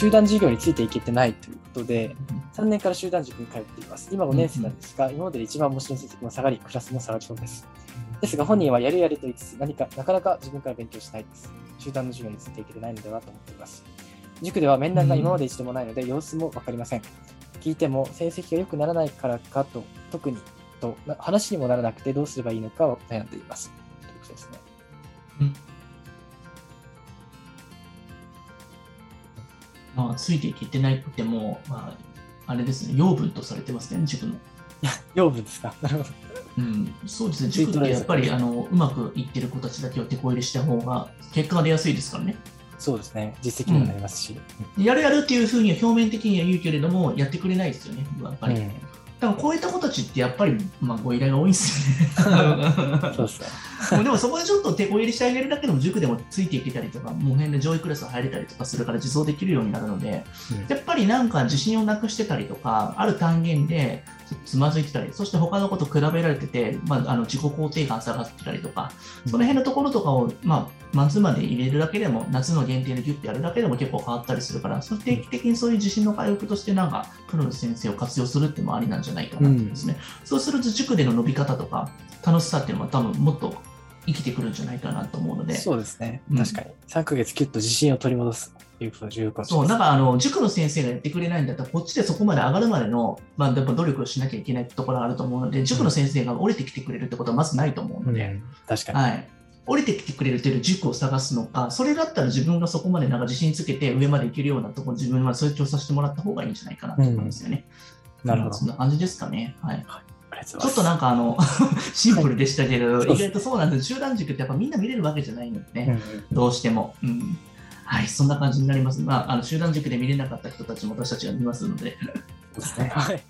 集団授業についていけてないということで、3年から集団塾に通っています。今5年生なんですが、今までで一番模試の成績も下がり、クラスも下がりそうです。ですが、本人はやるやると言いつつ、何か、なかなか自分から勉強しないです。集団の授業についていけてないのではと思っています。塾では面談が今まで一度もないので、様子もわかりません。聞いても、成績が良くならないからかと、特に、と、な話にもならなくてどうすればいいのかを悩んでいます。ということですね。まあ、ついていけてないってもう、まあ、あれですね、養分とされてますね、塾の。養分ですか？なるほど。うん、そうですね、塾ってやっぱりあのうまくいってる子たちだけを手こ入れした方が結果が出やすいですからね。そうですね。実績にもなりますし。やるやるっていうふうには表面的には言うけれども、やってくれないですよね、やっぱり。うんだからこういった子たちってやっぱり、まあ、ご依頼が多いんですよね。そうですね。もうでもそこでちょっと手こ入れしてあげるだけでも塾でもついていけたりとか、もう辺で上位クラス入れたりとかするから自走できるようになるので、やっぱりなんか自信をなくしてたりとか、ある単元でつまずいてたり、そして他の子と比べられてて、まあ、あの自己肯定感下がってたりとか、その辺のところとかを、まあ、マンツーマンで入れるだけでも、夏の限定でギュッてやるだけでも結構変わったりするから、それ定期的にそういう自信の回復として、なんか、プロの先生を活用するってもありなんじゃないかなと思うんですね。そうすると塾での伸び方とか、楽しさっていうのは多分もっと生きてくるんじゃないかなと思うので。そうですねうん。確かに。3ヶ月キュッと自信を取り戻すということが重そう、ないなんかあの、塾の先生がやってくれないんだったら、こっちでそこまで上がるまでの、まあ、やっぱ努力をしなきゃいけないところがあると思うので、塾の先生が降りてきてくれるってことはまずないと思うので、うん確かに。はい。降りてきてくれるっていう塾を探すのか、それだったら自分がそこまでなんか自信つけて上まで行けるようなところ、自分は成長させてもらった方がいいんじゃないかなと思うんですよね。なるほど。そんな感じですかね。はい。ありがとうちょっとなんかあの、シンプルでしたけど、はい意外とそうなんです。集団塾ってやっぱみんな見れるわけじゃないのでね。ます。うんどうしても。うん。はい、そんな感じになります。まあ、あの集団塾で見れなかった人たちも私たちは見ますので、ですね。はい。